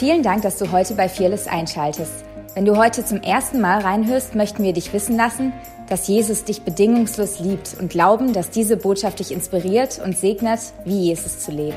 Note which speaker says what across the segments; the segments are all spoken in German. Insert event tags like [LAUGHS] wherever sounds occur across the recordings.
Speaker 1: Vielen Dank, dass du heute bei Fearless einschaltest. Wenn du heute zum ersten Mal reinhörst, möchten wir dich wissen lassen, dass Jesus dich bedingungslos liebt und glauben, dass diese Botschaft dich inspiriert und segnet, wie Jesus zu leben.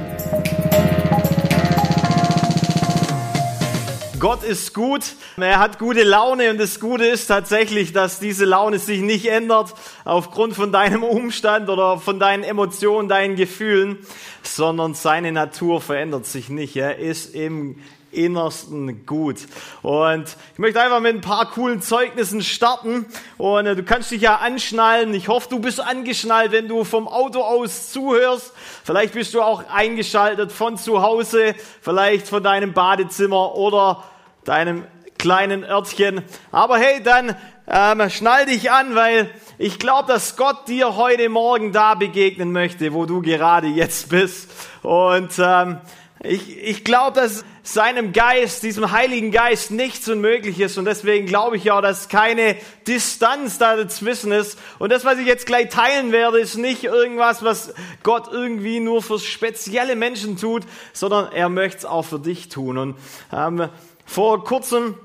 Speaker 2: Gott ist gut, er hat gute Laune und das Gute ist tatsächlich, dass diese Laune sich nicht ändert aufgrund von deinem Umstand oder von deinen Emotionen, deinen Gefühlen, sondern seine Natur verändert sich nicht. Er ist im Innersten gut. Und ich möchte einfach mit ein paar coolen Zeugnissen starten. Und äh, du kannst dich ja anschnallen. Ich hoffe, du bist angeschnallt, wenn du vom Auto aus zuhörst. Vielleicht bist du auch eingeschaltet von zu Hause, vielleicht von deinem Badezimmer oder deinem kleinen Örtchen. Aber hey, dann ähm, schnall dich an, weil ich glaube, dass Gott dir heute Morgen da begegnen möchte, wo du gerade jetzt bist. Und ähm, ich, ich glaube, dass seinem Geist, diesem Heiligen Geist, nichts unmöglich ist. Und deswegen glaube ich ja, dass keine Distanz da dazwischen ist. Und das, was ich jetzt gleich teilen werde, ist nicht irgendwas, was Gott irgendwie nur für spezielle Menschen tut, sondern er möchte es auch für dich tun. Und ähm, vor kurzem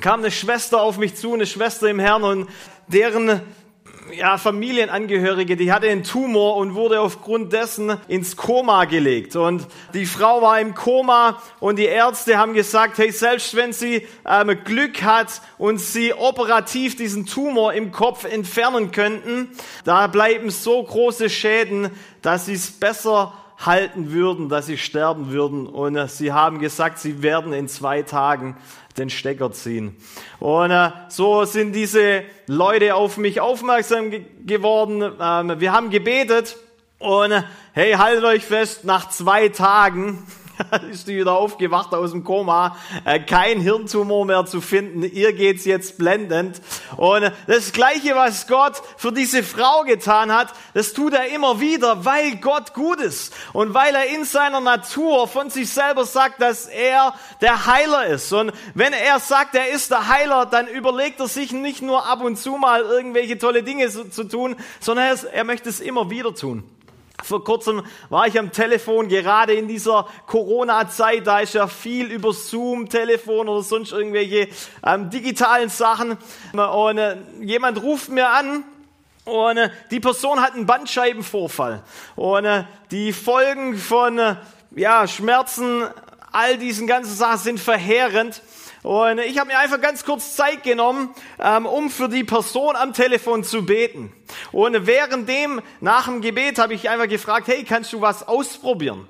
Speaker 2: kam eine Schwester auf mich zu, eine Schwester im Herrn und deren ja, Familienangehörige, die hatte einen Tumor und wurde aufgrund dessen ins Koma gelegt. Und die Frau war im Koma und die Ärzte haben gesagt, hey, selbst wenn sie ähm, Glück hat und sie operativ diesen Tumor im Kopf entfernen könnten, da bleiben so große Schäden, dass sie es besser halten würden, dass sie sterben würden. Und äh, sie haben gesagt, sie werden in zwei Tagen den Stecker ziehen. Und äh, so sind diese Leute auf mich aufmerksam ge geworden. Ähm, wir haben gebetet und äh, hey, haltet euch fest, nach zwei Tagen [LAUGHS] ist die wieder aufgewacht aus dem Koma, äh, kein Hirntumor mehr zu finden, ihr geht's jetzt blendend. Und das Gleiche, was Gott für diese Frau getan hat, das tut er immer wieder, weil Gott gut ist und weil er in seiner Natur von sich selber sagt, dass er der Heiler ist. Und wenn er sagt, er ist der Heiler, dann überlegt er sich nicht nur ab und zu mal irgendwelche tolle Dinge zu tun, sondern er, er möchte es immer wieder tun. Vor kurzem war ich am Telefon, gerade in dieser Corona-Zeit, da ist ja viel über Zoom, Telefon oder sonst irgendwelche ähm, digitalen Sachen. Und äh, jemand ruft mir an und äh, die Person hat einen Bandscheibenvorfall. Und äh, die Folgen von äh, ja, Schmerzen, all diesen ganzen Sachen sind verheerend. Und ich habe mir einfach ganz kurz Zeit genommen, ähm, um für die Person am Telefon zu beten. Und während dem, nach dem Gebet, habe ich einfach gefragt, hey, kannst du was ausprobieren?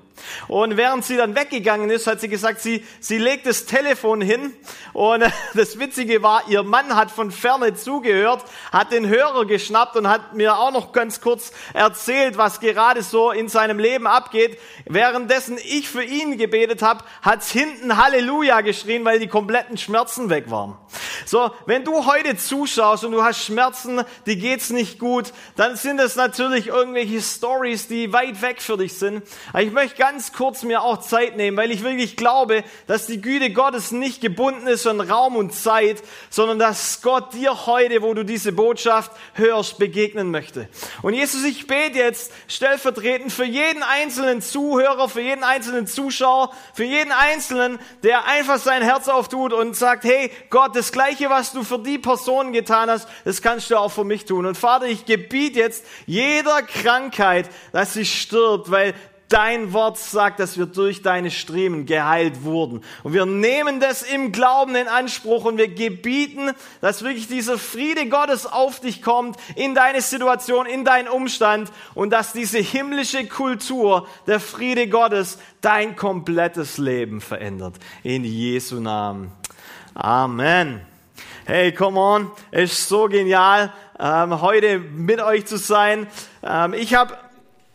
Speaker 2: Und während sie dann weggegangen ist, hat sie gesagt, sie, sie legt das Telefon hin. Und [LAUGHS] das Witzige war, ihr Mann hat von ferne zugehört, hat den Hörer geschnappt und hat mir auch noch ganz kurz erzählt, was gerade so in seinem Leben abgeht. Währenddessen ich für ihn gebetet habe, hat's hinten Halleluja geschrien, weil die kompletten Schmerzen weg waren. So, wenn du heute zuschaust und du hast Schmerzen, die geht's nicht gut, dann sind es natürlich irgendwelche Stories, die weit weg für dich sind. Aber ich möchte ganz kurz mir auch Zeit nehmen, weil ich wirklich glaube, dass die Güte Gottes nicht gebunden ist an Raum und Zeit, sondern dass Gott dir heute, wo du diese Botschaft hörst, begegnen möchte. Und Jesus, ich bete jetzt stellvertretend für jeden einzelnen Zuhörer, für jeden einzelnen Zuschauer, für jeden einzelnen, der einfach sein Herz auftut und sagt, hey Gott, das Gleiche, was du für die Person getan hast, das kannst du auch für mich tun. Und Vater, ich gebiete jetzt jeder Krankheit, dass sie stirbt, weil Dein Wort sagt, dass wir durch deine Striemen geheilt wurden. Und wir nehmen das im Glauben in Anspruch und wir gebieten, dass wirklich dieser Friede Gottes auf dich kommt, in deine Situation, in deinen Umstand und dass diese himmlische Kultur, der Friede Gottes, dein komplettes Leben verändert. In Jesu Namen. Amen. Hey, come on, ist so genial, ähm, heute mit euch zu sein. Ähm, ich habe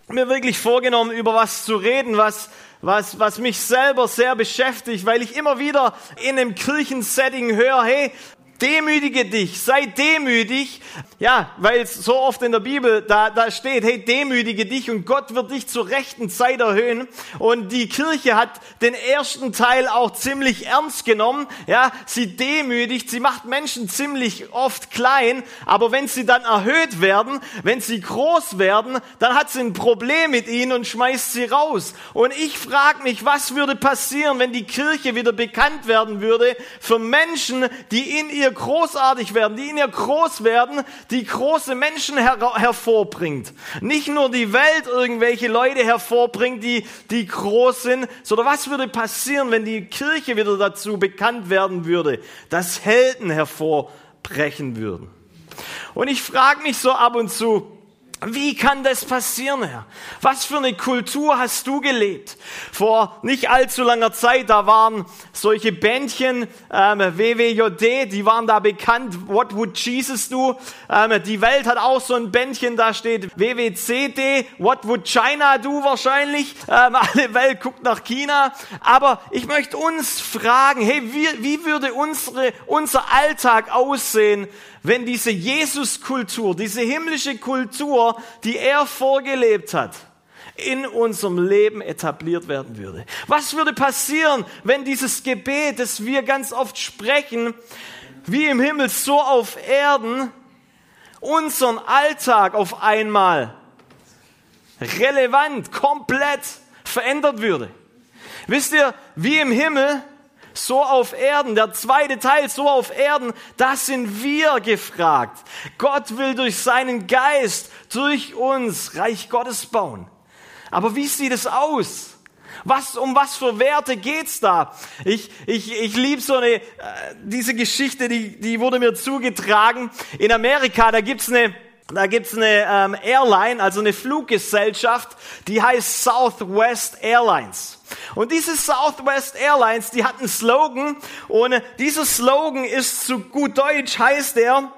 Speaker 2: mir wirklich vorgenommen, über was zu reden, was, was, was mich selber sehr beschäftigt, weil ich immer wieder in einem Kirchensetting höre, hey, Demütige dich, sei demütig. Ja, weil es so oft in der Bibel da, da steht, hey, demütige dich und Gott wird dich zur rechten Zeit erhöhen. Und die Kirche hat den ersten Teil auch ziemlich ernst genommen. Ja, sie demütigt, sie macht Menschen ziemlich oft klein, aber wenn sie dann erhöht werden, wenn sie groß werden, dann hat sie ein Problem mit ihnen und schmeißt sie raus. Und ich frage mich, was würde passieren, wenn die Kirche wieder bekannt werden würde für Menschen, die in ihr ihr großartig werden, die in ihr groß werden, die große Menschen her hervorbringt. Nicht nur die Welt irgendwelche Leute hervorbringt, die, die groß sind, sondern was würde passieren, wenn die Kirche wieder dazu bekannt werden würde, dass Helden hervorbrechen würden. Und ich frage mich so ab und zu, wie kann das passieren, Herr? Was für eine Kultur hast du gelebt? Vor nicht allzu langer Zeit, da waren solche Bändchen, ähm, WWJD, die waren da bekannt. What would Jesus do? Ähm, die Welt hat auch so ein Bändchen, da steht WWCD, What would China do wahrscheinlich? Ähm, [LAUGHS] alle Welt guckt nach China. Aber ich möchte uns fragen, hey, wie, wie würde unsere, unser Alltag aussehen, wenn diese Jesus-Kultur, diese himmlische Kultur, die er vorgelebt hat, in unserem Leben etabliert werden würde. Was würde passieren, wenn dieses Gebet, das wir ganz oft sprechen, wie im Himmel, so auf Erden, unseren Alltag auf einmal relevant, komplett verändert würde? Wisst ihr, wie im Himmel so auf Erden, der zweite Teil, so auf Erden, das sind wir gefragt. Gott will durch seinen Geist, durch uns Reich Gottes bauen. Aber wie sieht es aus? Was, um was für Werte geht's da? Ich, ich, ich liebe so eine, äh, diese Geschichte, die, die wurde mir zugetragen. In Amerika, da gibt's eine, da gibt's eine ähm, Airline, also eine Fluggesellschaft, die heißt Southwest Airlines. Und diese Southwest Airlines, die hat einen Slogan und dieser Slogan ist zu gut Deutsch heißt der,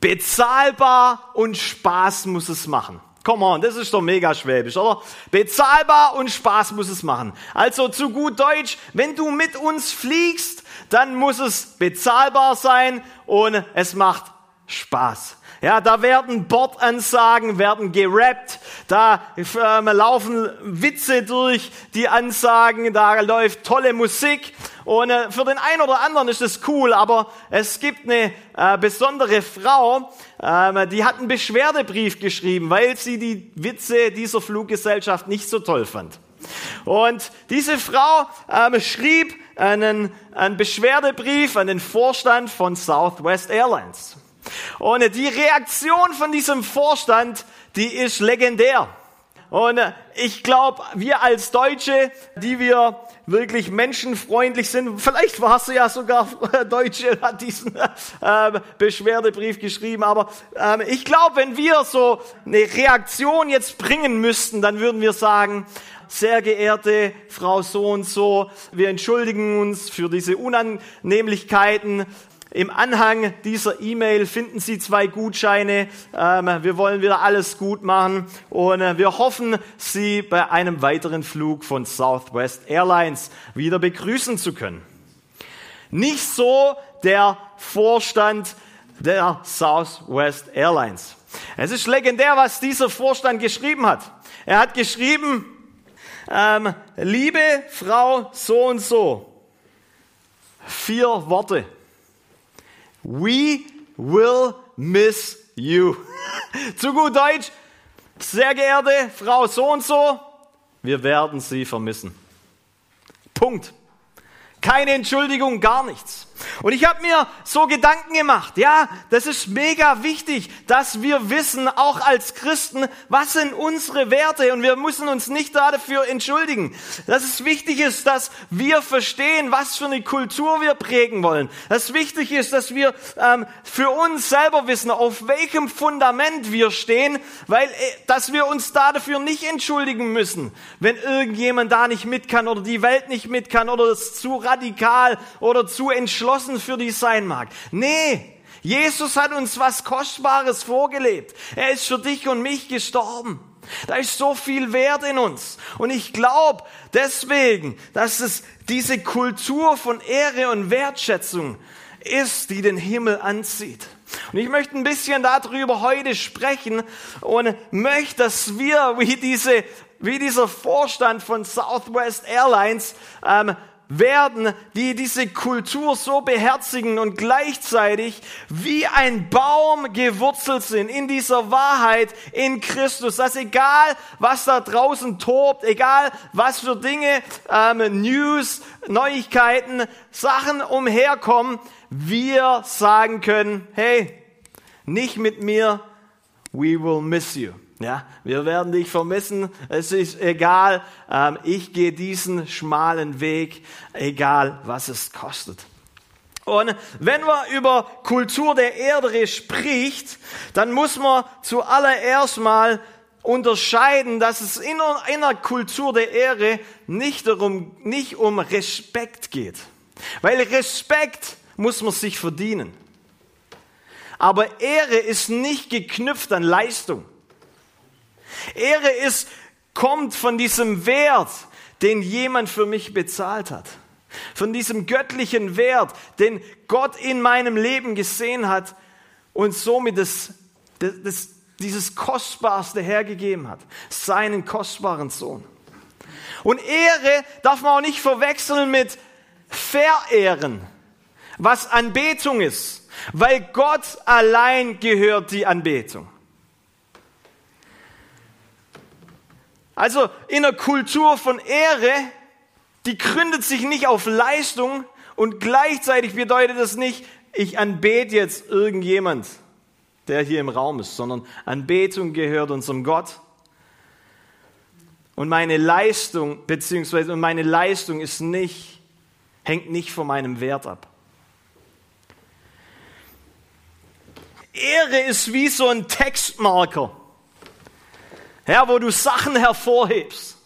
Speaker 2: bezahlbar und Spaß muss es machen. Come on, das ist doch mega schwäbisch, oder? Bezahlbar und Spaß muss es machen. Also zu gut Deutsch, wenn du mit uns fliegst, dann muss es bezahlbar sein und es macht Spaß. Ja, da werden Bordansagen, werden gerappt, da äh, laufen Witze durch die Ansagen, da läuft tolle Musik und äh, für den einen oder anderen ist es cool, aber es gibt eine äh, besondere Frau, ähm, die hat einen Beschwerdebrief geschrieben, weil sie die Witze dieser Fluggesellschaft nicht so toll fand. Und diese Frau ähm, schrieb einen, einen Beschwerdebrief an den Vorstand von Southwest Airlines. Und die Reaktion von diesem Vorstand, die ist legendär. Und ich glaube, wir als Deutsche, die wir wirklich menschenfreundlich sind, vielleicht warst du ja sogar [LAUGHS] Deutsche, hat diesen äh, Beschwerdebrief geschrieben, aber äh, ich glaube, wenn wir so eine Reaktion jetzt bringen müssten, dann würden wir sagen, sehr geehrte Frau so und so, wir entschuldigen uns für diese Unannehmlichkeiten. Im Anhang dieser E-Mail finden Sie zwei Gutscheine. Ähm, wir wollen wieder alles gut machen und äh, wir hoffen, Sie bei einem weiteren Flug von Southwest Airlines wieder begrüßen zu können. Nicht so der Vorstand der Southwest Airlines. Es ist legendär, was dieser Vorstand geschrieben hat. Er hat geschrieben, ähm, liebe Frau so und so, vier Worte. We will miss you. [LAUGHS] Zu gut Deutsch, sehr geehrte Frau so und so, wir werden Sie vermissen. Punkt. Keine Entschuldigung, gar nichts. Und ich habe mir so Gedanken gemacht, ja, das ist mega wichtig, dass wir wissen, auch als Christen, was sind unsere Werte und wir müssen uns nicht dafür entschuldigen. Dass es wichtig ist, dass wir verstehen, was für eine Kultur wir prägen wollen. Dass wichtig ist, dass wir ähm, für uns selber wissen, auf welchem Fundament wir stehen, weil, äh, dass wir uns da dafür nicht entschuldigen müssen, wenn irgendjemand da nicht mit kann oder die Welt nicht mit kann oder es zu radikal oder zu entschlossen entschlossen für dich sein mag. Nee, Jesus hat uns was Kostbares vorgelebt. Er ist für dich und mich gestorben. Da ist so viel Wert in uns. Und ich glaube deswegen, dass es diese Kultur von Ehre und Wertschätzung ist, die den Himmel anzieht. Und ich möchte ein bisschen darüber heute sprechen und möchte, dass wir wie diese wie dieser Vorstand von Southwest Airlines ähm, werden, die diese Kultur so beherzigen und gleichzeitig wie ein Baum gewurzelt sind in dieser Wahrheit in Christus, dass egal was da draußen tobt, egal was für Dinge, ähm, News, Neuigkeiten, Sachen umherkommen, wir sagen können, hey, nicht mit mir, we will miss you. Ja, wir werden dich vermissen. Es ist egal. Ähm, ich gehe diesen schmalen Weg, egal was es kostet. Und wenn man über Kultur der Erde spricht, dann muss man zuallererst mal unterscheiden, dass es in einer Kultur der Ehre nicht darum, nicht um Respekt geht. Weil Respekt muss man sich verdienen. Aber Ehre ist nicht geknüpft an Leistung. Ehre ist, kommt von diesem Wert, den jemand für mich bezahlt hat. Von diesem göttlichen Wert, den Gott in meinem Leben gesehen hat und somit das, das, das, dieses Kostbarste hergegeben hat. Seinen kostbaren Sohn. Und Ehre darf man auch nicht verwechseln mit Verehren, was Anbetung ist, weil Gott allein gehört die Anbetung. Also in einer Kultur von Ehre, die gründet sich nicht auf Leistung und gleichzeitig bedeutet das nicht, ich anbete jetzt irgendjemand, der hier im Raum ist, sondern Anbetung gehört unserem Gott. Und meine Leistung, beziehungsweise meine Leistung ist nicht, hängt nicht von meinem Wert ab. Ehre ist wie so ein Textmarker ja, wo du Sachen hervorhebst.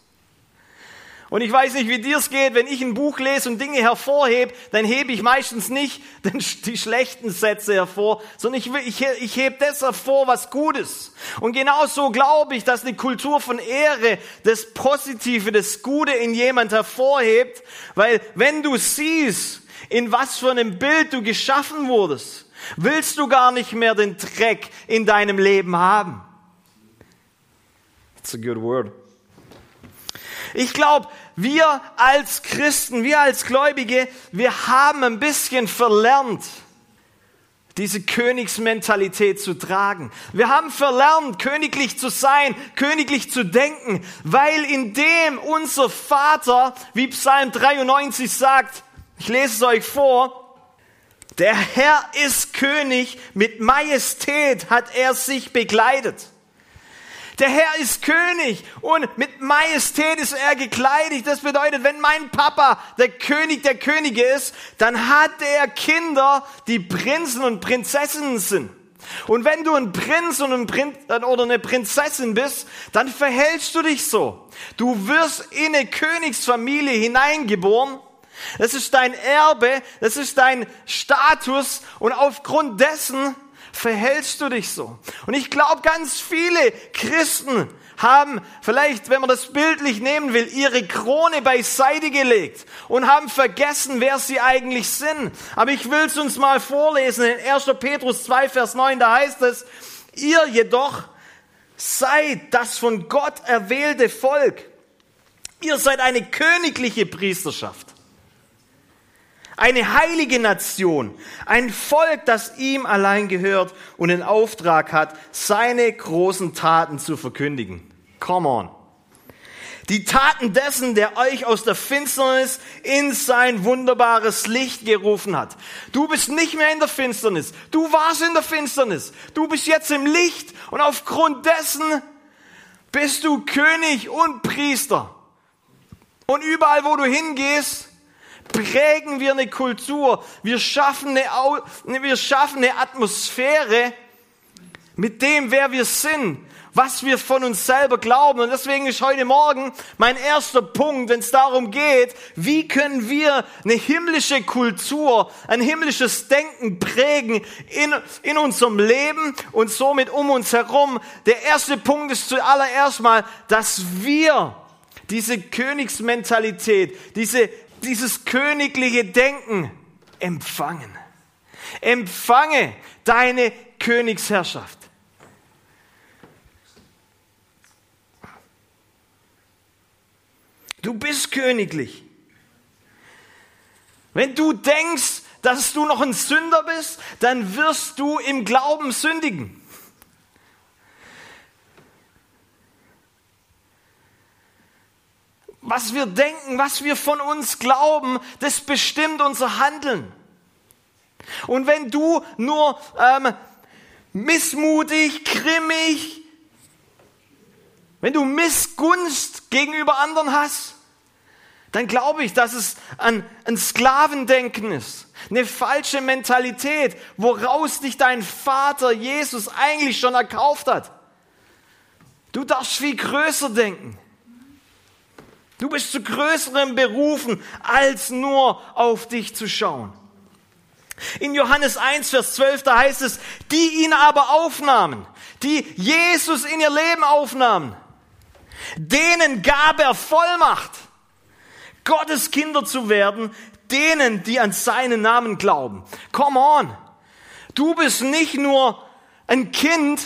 Speaker 2: Und ich weiß nicht, wie dir es geht, wenn ich ein Buch lese und Dinge hervorhebe, dann hebe ich meistens nicht [LAUGHS] die schlechten Sätze hervor, sondern ich, ich, ich hebe das hervor, was gut ist. Und genauso glaube ich, dass eine Kultur von Ehre das Positive, das Gute in jemand hervorhebt, weil wenn du siehst, in was für einem Bild du geschaffen wurdest, willst du gar nicht mehr den Dreck in deinem Leben haben. It's a good word. Ich glaube, wir als Christen, wir als Gläubige, wir haben ein bisschen verlernt, diese Königsmentalität zu tragen. Wir haben verlernt, königlich zu sein, königlich zu denken, weil in dem unser Vater, wie Psalm 93 sagt, ich lese es euch vor, der Herr ist König, mit Majestät hat er sich begleitet. Der Herr ist König und mit Majestät ist er gekleidet. Das bedeutet, wenn mein Papa der König der Könige ist, dann hat er Kinder, die Prinzen und Prinzessinnen sind. Und wenn du ein Prinz und ein Prinz oder eine Prinzessin bist, dann verhältst du dich so. Du wirst in eine Königsfamilie hineingeboren. Das ist dein Erbe, das ist dein Status und aufgrund dessen verhältst du dich so? Und ich glaube, ganz viele Christen haben vielleicht, wenn man das bildlich nehmen will, ihre Krone beiseite gelegt und haben vergessen, wer sie eigentlich sind. Aber ich will es uns mal vorlesen in 1. Petrus 2, Vers 9, da heißt es, ihr jedoch seid das von Gott erwählte Volk. Ihr seid eine königliche Priesterschaft eine heilige Nation, ein Volk, das ihm allein gehört und den Auftrag hat, seine großen Taten zu verkündigen. Come on. Die Taten dessen, der euch aus der Finsternis in sein wunderbares Licht gerufen hat. Du bist nicht mehr in der Finsternis. Du warst in der Finsternis. Du bist jetzt im Licht und aufgrund dessen bist du König und Priester. Und überall, wo du hingehst, prägen wir eine Kultur. Wir schaffen eine, wir schaffen eine Atmosphäre mit dem, wer wir sind, was wir von uns selber glauben. Und deswegen ist heute Morgen mein erster Punkt, wenn es darum geht, wie können wir eine himmlische Kultur, ein himmlisches Denken prägen in, in unserem Leben und somit um uns herum. Der erste Punkt ist zuallererst mal, dass wir diese Königsmentalität, diese dieses königliche Denken empfangen. Empfange deine Königsherrschaft. Du bist königlich. Wenn du denkst, dass du noch ein Sünder bist, dann wirst du im Glauben sündigen. Was wir denken, was wir von uns glauben, das bestimmt unser Handeln. Und wenn du nur ähm, missmutig, grimmig, wenn du Missgunst gegenüber anderen hast, dann glaube ich, dass es ein, ein Sklavendenken ist. Eine falsche Mentalität, woraus dich dein Vater Jesus eigentlich schon erkauft hat. Du darfst viel größer denken. Du bist zu größeren berufen, als nur auf dich zu schauen. In Johannes 1, Vers 12, da heißt es, die ihn aber aufnahmen, die Jesus in ihr Leben aufnahmen, denen gab er Vollmacht, Gottes Kinder zu werden, denen, die an seinen Namen glauben. Come on. Du bist nicht nur ein Kind,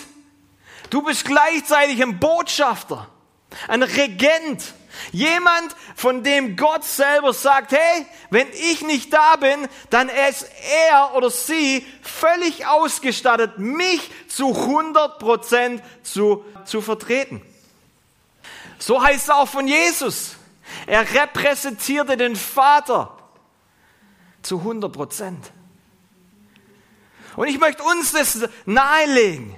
Speaker 2: du bist gleichzeitig ein Botschafter, ein Regent, jemand, von dem Gott selber sagt, hey, wenn ich nicht da bin, dann ist er oder sie völlig ausgestattet, mich zu 100 Prozent zu, zu vertreten. So heißt es auch von Jesus. Er repräsentierte den Vater zu 100 Prozent. Und ich möchte uns das nahelegen.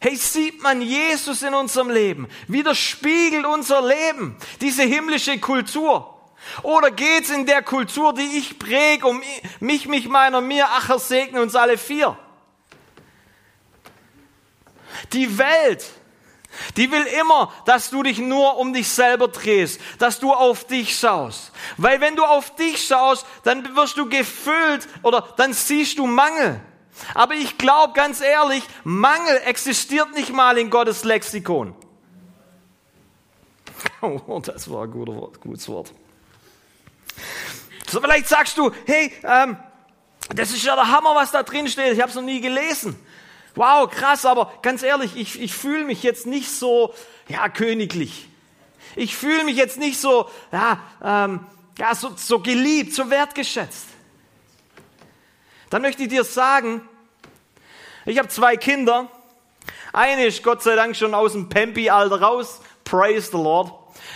Speaker 2: Hey, sieht man Jesus in unserem Leben? Widerspiegelt unser Leben diese himmlische Kultur? Oder geht's in der Kultur, die ich präge, um mich, mich, meiner, mir, Acher segne uns alle vier? Die Welt die will immer, dass du dich nur um dich selber drehst, dass du auf dich schaust. Weil wenn du auf dich schaust, dann wirst du gefüllt oder dann siehst du Mangel. Aber ich glaube ganz ehrlich, Mangel existiert nicht mal in Gottes Lexikon. [LAUGHS] Oh, das war ein guter Wort, gutes Wort. So, vielleicht sagst du, hey, ähm, das ist ja der Hammer, was da drin steht. Ich habe es noch nie gelesen. Wow, krass, aber ganz ehrlich, ich, ich fühle mich jetzt nicht so, ja, königlich. Ich fühle mich jetzt nicht so, ja, ähm, ja so, so geliebt, so wertgeschätzt. Dann möchte ich dir sagen, ich habe zwei Kinder. Eine ist Gott sei Dank schon aus dem Pempi-Alter raus. Praise the Lord.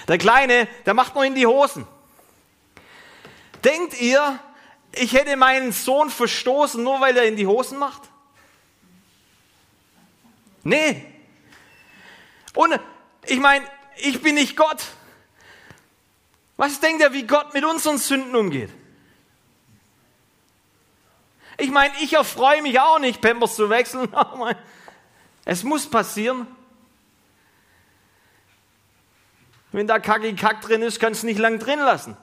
Speaker 2: Der Kleine, der macht noch in die Hosen. Denkt ihr, ich hätte meinen Sohn verstoßen, nur weil er in die Hosen macht? Nee. Und ich meine, ich bin nicht Gott. Was denkt ihr, wie Gott mit unseren Sünden umgeht? Ich meine, ich erfreue mich auch nicht, Pampers zu wechseln. [LAUGHS] Es muss passieren. Wenn da Kacki Kack drin ist, kannst du nicht lang drin lassen.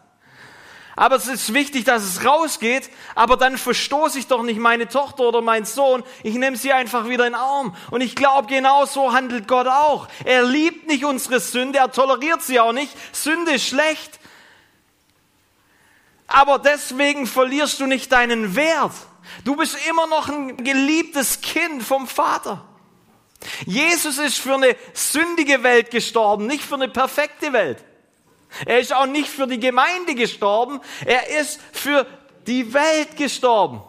Speaker 2: Aber es ist wichtig, dass es rausgeht, aber dann verstoße ich doch nicht meine Tochter oder meinen Sohn. Ich nehme sie einfach wieder in den Arm. Und ich glaube, genau so handelt Gott auch. Er liebt nicht unsere Sünde, er toleriert sie auch nicht. Sünde ist schlecht. Aber deswegen verlierst du nicht deinen Wert. Du bist immer noch ein geliebtes Kind vom Vater. Jesus ist für eine sündige Welt gestorben, nicht für eine perfekte Welt. Er ist auch nicht für die Gemeinde gestorben, er ist für die Welt gestorben.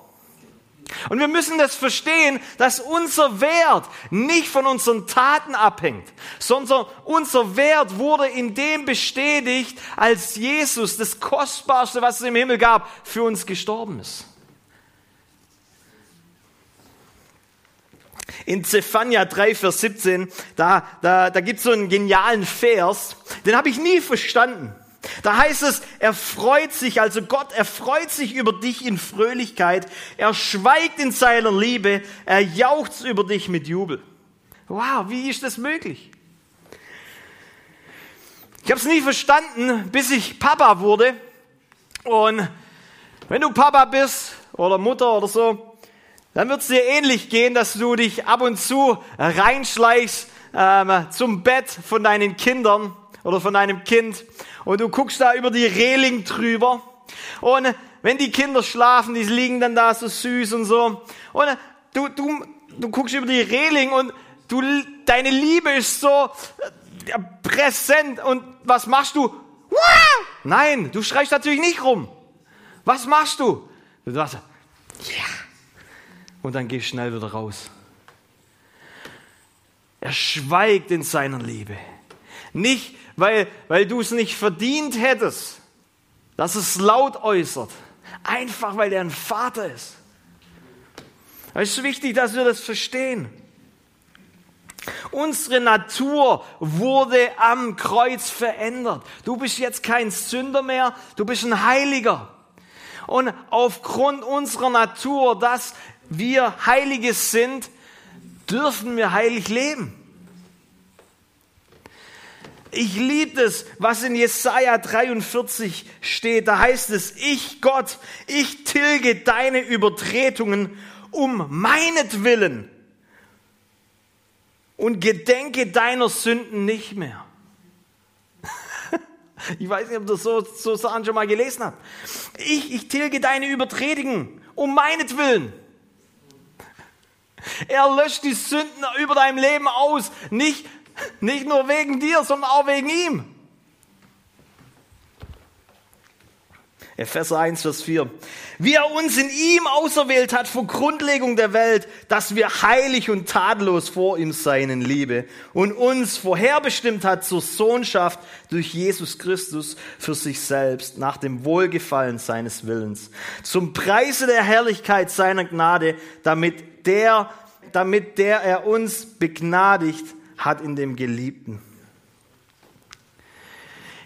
Speaker 2: Und wir müssen das verstehen, dass unser Wert nicht von unseren Taten abhängt, sondern unser Wert wurde in dem bestätigt, als Jesus, das Kostbarste, was es im Himmel gab, für uns gestorben ist. In Zephania 3, Vers 17, da, da, da gibt es so einen genialen Vers, den habe ich nie verstanden. Da heißt es, er freut sich, also Gott, er freut sich über dich in Fröhlichkeit, er schweigt in seiner Liebe, er jauchzt über dich mit Jubel. Wow, wie ist das möglich? Ich habe es nie verstanden, bis ich Papa wurde. Und wenn du Papa bist oder Mutter oder so, dann wird es dir ähnlich gehen, dass du dich ab und zu reinschleichst ähm, zum Bett von deinen Kindern oder von deinem Kind und du guckst da über die Reling drüber und wenn die Kinder schlafen, die liegen dann da so süß und so. Und du, du, du guckst über die Reling und du, deine Liebe ist so äh, präsent. Und was machst du? Nein, du schreist natürlich nicht rum. Was machst du? Du sagst. Und dann gehst schnell wieder raus. Er schweigt in seiner Liebe. Nicht, weil, weil du es nicht verdient hättest, dass es laut äußert. Einfach, weil er ein Vater ist. Es ist wichtig, dass wir das verstehen. Unsere Natur wurde am Kreuz verändert. Du bist jetzt kein Sünder mehr, du bist ein Heiliger. Und aufgrund unserer Natur, dass wir Heilige sind, dürfen wir heilig leben. Ich liebe es, was in Jesaja 43 steht. Da heißt es, ich Gott, ich tilge deine Übertretungen um meinetwillen und gedenke deiner Sünden nicht mehr. [LAUGHS] Ich weiß nicht, ob du so, so Sachen schon mal gelesen hast. Ich, ich tilge deine Übertretungen um meinetwillen. Er löscht die Sünden über deinem Leben aus. Nicht, nicht nur wegen dir, sondern auch wegen ihm. Epheser 1, Vers 4. Wie er uns in ihm auserwählt hat vor Grundlegung der Welt, dass wir heilig und tadellos vor ihm seien in Liebe und uns vorherbestimmt hat zur Sohnschaft durch Jesus Christus für sich selbst nach dem Wohlgefallen seines Willens. Zum Preise der Herrlichkeit seiner Gnade, damit der, damit der er uns begnadigt hat in dem Geliebten.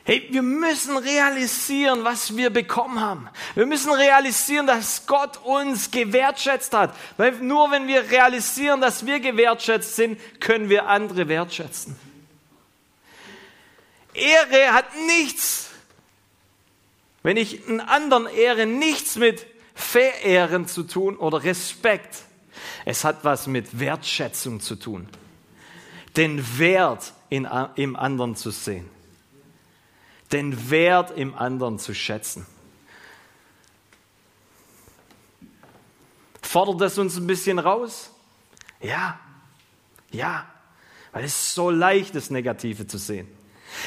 Speaker 2: Hey, wir müssen realisieren, was wir bekommen haben. Wir müssen realisieren, dass Gott uns gewertschätzt hat. Weil nur wenn wir realisieren, dass wir gewertschätzt sind, können wir andere wertschätzen. Ehre hat nichts, wenn ich einen anderen ehre, nichts mit Verehren zu tun oder Respekt. Es hat was mit Wertschätzung zu tun. Den Wert in, im anderen zu sehen den Wert im anderen zu schätzen. Fordert das uns ein bisschen raus? Ja, ja, weil es ist so leicht, das Negative zu sehen.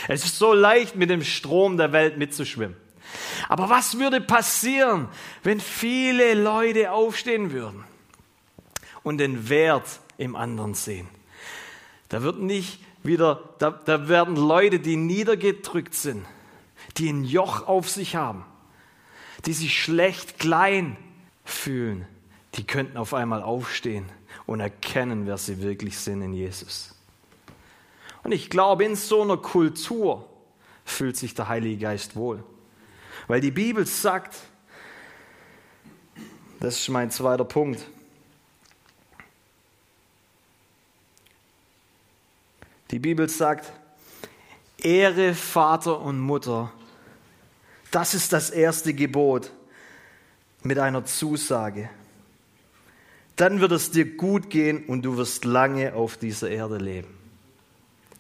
Speaker 2: Es ist so leicht, mit dem Strom der Welt mitzuschwimmen. Aber was würde passieren, wenn viele Leute aufstehen würden und den Wert im anderen sehen? Da wird nicht wieder, da, da werden Leute, die niedergedrückt sind, die ein Joch auf sich haben, die sich schlecht klein fühlen, die könnten auf einmal aufstehen und erkennen, wer sie wirklich sind in Jesus. Und ich glaube, in so einer Kultur fühlt sich der Heilige Geist wohl. Weil die Bibel sagt, das ist mein zweiter Punkt, Die Bibel sagt, Ehre Vater und Mutter. Das ist das erste Gebot mit einer Zusage. Dann wird es dir gut gehen und du wirst lange auf dieser Erde leben.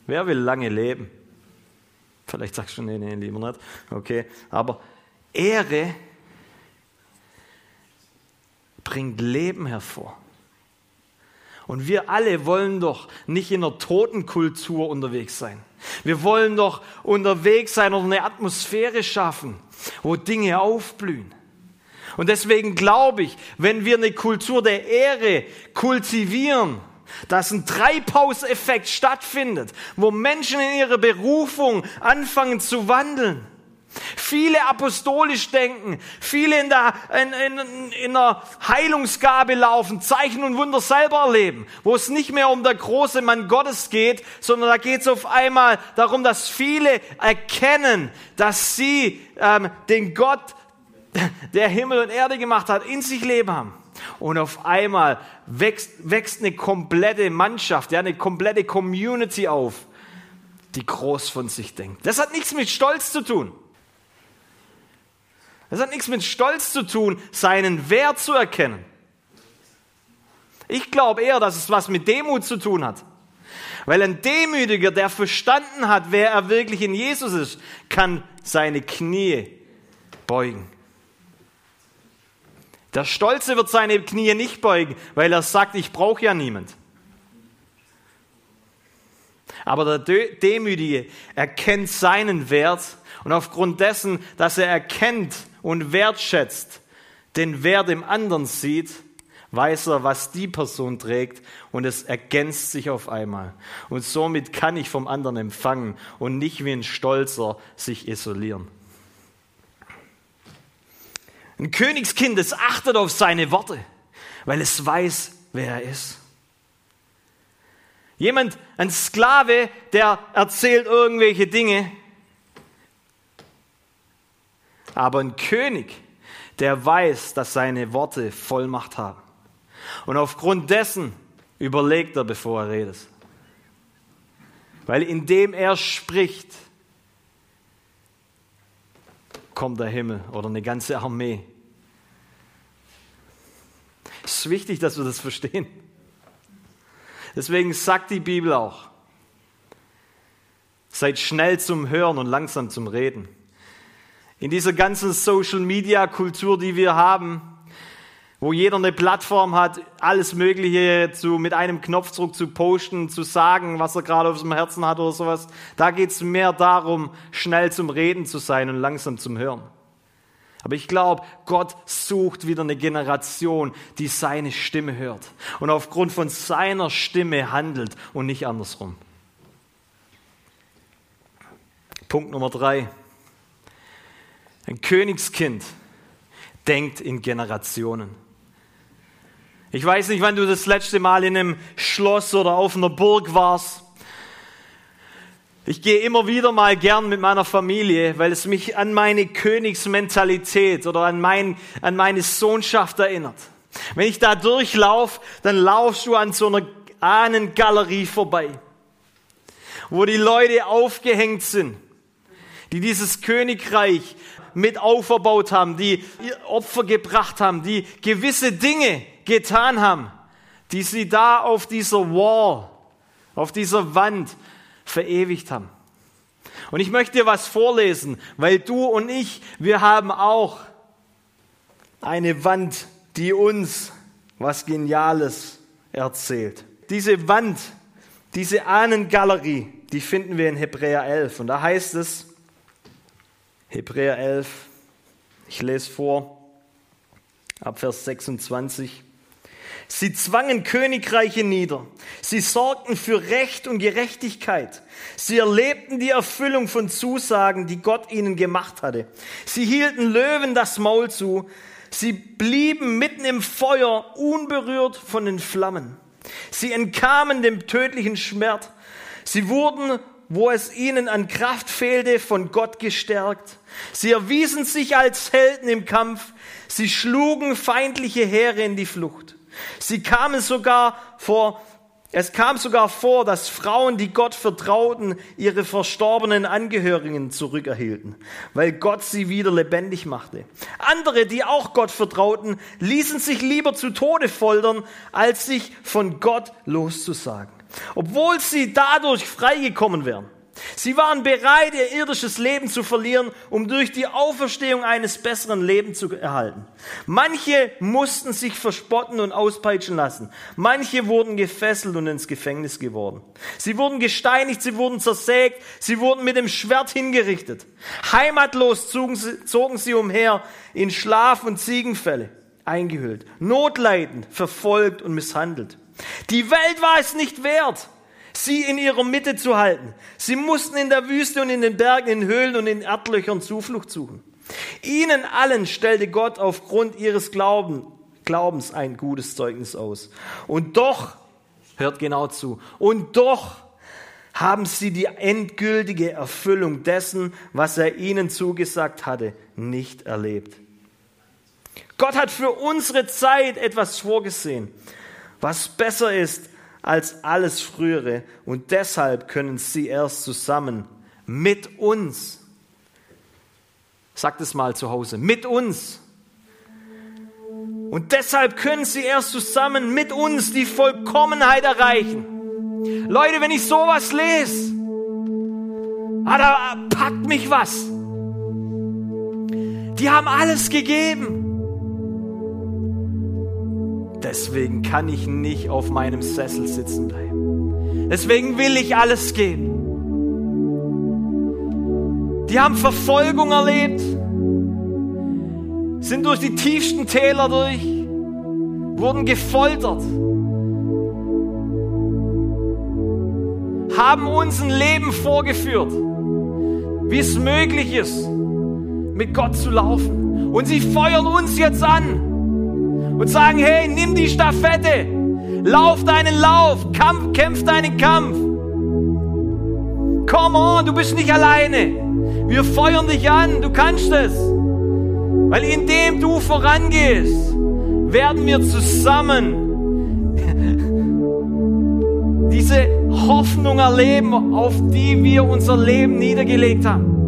Speaker 2: Wer will lange leben? Vielleicht sagst du, nee, nee, lieber nicht. Okay, aber Ehre bringt Leben hervor. Und wir alle wollen doch nicht in einer Totenkultur unterwegs sein. Wir wollen doch unterwegs sein und eine Atmosphäre schaffen, wo Dinge aufblühen. Und deswegen glaube ich, wenn wir eine Kultur der Ehre kultivieren, dass ein Treibhauseffekt stattfindet, wo Menschen in ihrer Berufung anfangen zu wandeln, Viele apostolisch denken, viele in der, in, in, in der Heilungsgabe laufen, Zeichen und Wunder selber erleben, wo es nicht mehr um der große Mann Gottes geht, sondern da geht es auf einmal darum, dass viele erkennen, dass sie ähm, den Gott, [LAUGHS] der Himmel und Erde gemacht hat, in sich leben haben. Und auf einmal wächst, wächst eine komplette Mannschaft, ja, eine komplette Community auf, die groß von sich denkt. Das hat nichts mit Stolz zu tun. Das hat nichts mit Stolz zu tun, seinen Wert zu erkennen. Ich glaube eher, dass es was mit Demut zu tun hat. Weil ein Demütiger, der verstanden hat, wer er wirklich in Jesus ist, kann seine Knie beugen. Der Stolze wird seine Knie nicht beugen, weil er sagt, ich brauche ja niemand. Aber der Demütige erkennt seinen Wert und aufgrund dessen, dass er erkennt und wertschätzt, den Wert im anderen sieht, weiß er, was die Person trägt und es ergänzt sich auf einmal. Und somit kann ich vom anderen empfangen und nicht wie ein Stolzer sich isolieren. Ein Königskind, es achtet auf seine Worte, weil es weiß, wer er ist. Jemand, ein Sklave, der erzählt irgendwelche Dinge, aber ein König, der weiß, dass seine Worte Vollmacht haben. Und aufgrund dessen überlegt er, bevor er redet. Weil indem er spricht, kommt der Himmel oder eine ganze Armee. Es ist wichtig, dass wir das verstehen. Deswegen sagt die Bibel auch, seid schnell zum Hören und langsam zum Reden. In dieser ganzen Social-Media-Kultur, die wir haben, wo jeder eine Plattform hat, alles Mögliche zu, mit einem Knopfdruck zu posten, zu sagen, was er gerade auf dem Herzen hat oder sowas. Da geht es mehr darum, schnell zum Reden zu sein und langsam zum Hören. Aber ich glaube, Gott sucht wieder eine Generation, die seine Stimme hört und aufgrund von seiner Stimme handelt und nicht andersrum. Punkt Nummer drei. Ein Königskind denkt in Generationen. Ich weiß nicht, wann du das letzte Mal in einem Schloss oder auf einer Burg warst. Ich gehe immer wieder mal gern mit meiner Familie, weil es mich an meine Königsmentalität oder an, mein, an meine Sohnschaft erinnert. Wenn ich da durchlaufe, dann laufst du an so einer Ahnengalerie vorbei, wo die Leute aufgehängt sind, die dieses Königreich mit aufgebaut haben, die Opfer gebracht haben, die gewisse Dinge getan haben, die sie da auf dieser Wall, auf dieser Wand verewigt haben. Und ich möchte dir was vorlesen, weil du und ich, wir haben auch eine Wand, die uns was Geniales erzählt. Diese Wand, diese Ahnengalerie, die finden wir in Hebräer 11. Und da heißt es, Hebräer 11, ich lese vor, ab Vers 26. Sie zwangen Königreiche nieder. Sie sorgten für Recht und Gerechtigkeit. Sie erlebten die Erfüllung von Zusagen, die Gott ihnen gemacht hatte. Sie hielten Löwen das Maul zu. Sie blieben mitten im Feuer, unberührt von den Flammen. Sie entkamen dem tödlichen Schmerz. Sie wurden, wo es ihnen an Kraft fehlte, von Gott gestärkt. Sie erwiesen sich als Helden im Kampf. Sie schlugen feindliche Heere in die Flucht. Sie kamen sogar vor, es kam sogar vor, dass Frauen, die Gott vertrauten, ihre verstorbenen Angehörigen zurückerhielten, weil Gott sie wieder lebendig machte. Andere, die auch Gott vertrauten, ließen sich lieber zu Tode foltern, als sich von Gott loszusagen, obwohl sie dadurch freigekommen wären. Sie waren bereit, ihr irdisches Leben zu verlieren, um durch die Auferstehung eines besseren Lebens zu erhalten. Manche mussten sich verspotten und auspeitschen lassen. Manche wurden gefesselt und ins Gefängnis geworden. Sie wurden gesteinigt, sie wurden zersägt, sie wurden mit dem Schwert hingerichtet. Heimatlos zogen sie, zogen sie umher in Schlaf- und Ziegenfälle eingehüllt, notleidend, verfolgt und misshandelt. Die Welt war es nicht wert sie in ihrer Mitte zu halten. Sie mussten in der Wüste und in den Bergen, in Höhlen und in Erdlöchern Zuflucht suchen. Ihnen allen stellte Gott aufgrund ihres Glauben, Glaubens ein gutes Zeugnis aus. Und doch, hört genau zu, und doch haben sie die endgültige Erfüllung dessen, was er ihnen zugesagt hatte, nicht erlebt. Gott hat für unsere Zeit etwas vorgesehen, was besser ist als alles Frühere und deshalb können sie erst zusammen mit uns, sagt es mal zu Hause, mit uns. Und deshalb können sie erst zusammen mit uns die Vollkommenheit erreichen. Leute, wenn ich sowas lese, ah, da packt mich was. Die haben alles gegeben. Deswegen kann ich nicht auf meinem Sessel sitzen bleiben. Deswegen will ich alles geben. Die haben Verfolgung erlebt, sind durch die tiefsten Täler durch, wurden gefoltert, haben uns ein Leben vorgeführt, wie es möglich ist, mit Gott zu laufen. Und sie feuern uns jetzt an und sagen, hey, nimm die Stafette, lauf deinen Lauf, Kampf, kämpf deinen Kampf. Come on, du bist nicht alleine. Wir feuern dich an, du kannst es. Weil indem du vorangehst, werden wir zusammen [LAUGHS] diese Hoffnung erleben, auf die wir unser Leben niedergelegt haben.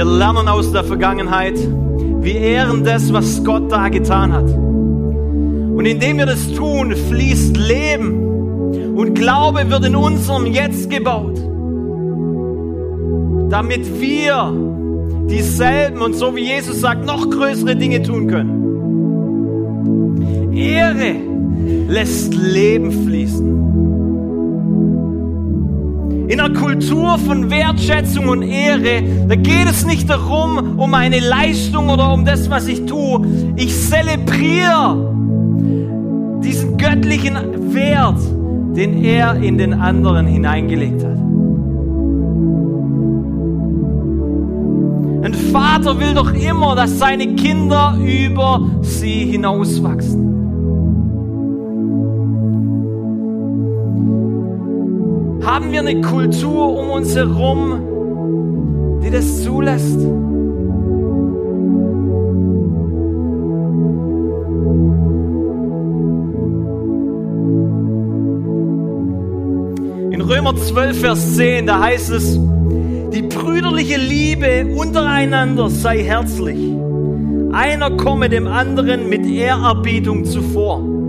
Speaker 2: Wir lernen aus der Vergangenheit, wir ehren das, was Gott da getan hat. Und indem wir das tun, fließt Leben und Glaube wird in unserem Jetzt gebaut, damit wir dieselben und so wie Jesus sagt, noch größere Dinge tun können. Ehre lässt Leben fließen. In einer Kultur von Wertschätzung und Ehre, da geht es nicht darum, um eine Leistung oder um das, was ich tue. Ich zelebriere diesen göttlichen Wert, den er in den anderen hineingelegt hat. Ein Vater will doch immer, dass seine Kinder über sie hinauswachsen. Haben wir eine Kultur um uns herum, die das zulässt? In Römer 12, Vers 10, da heißt es, die brüderliche Liebe untereinander sei herzlich. Einer komme dem anderen mit Ehrerbietung zuvor.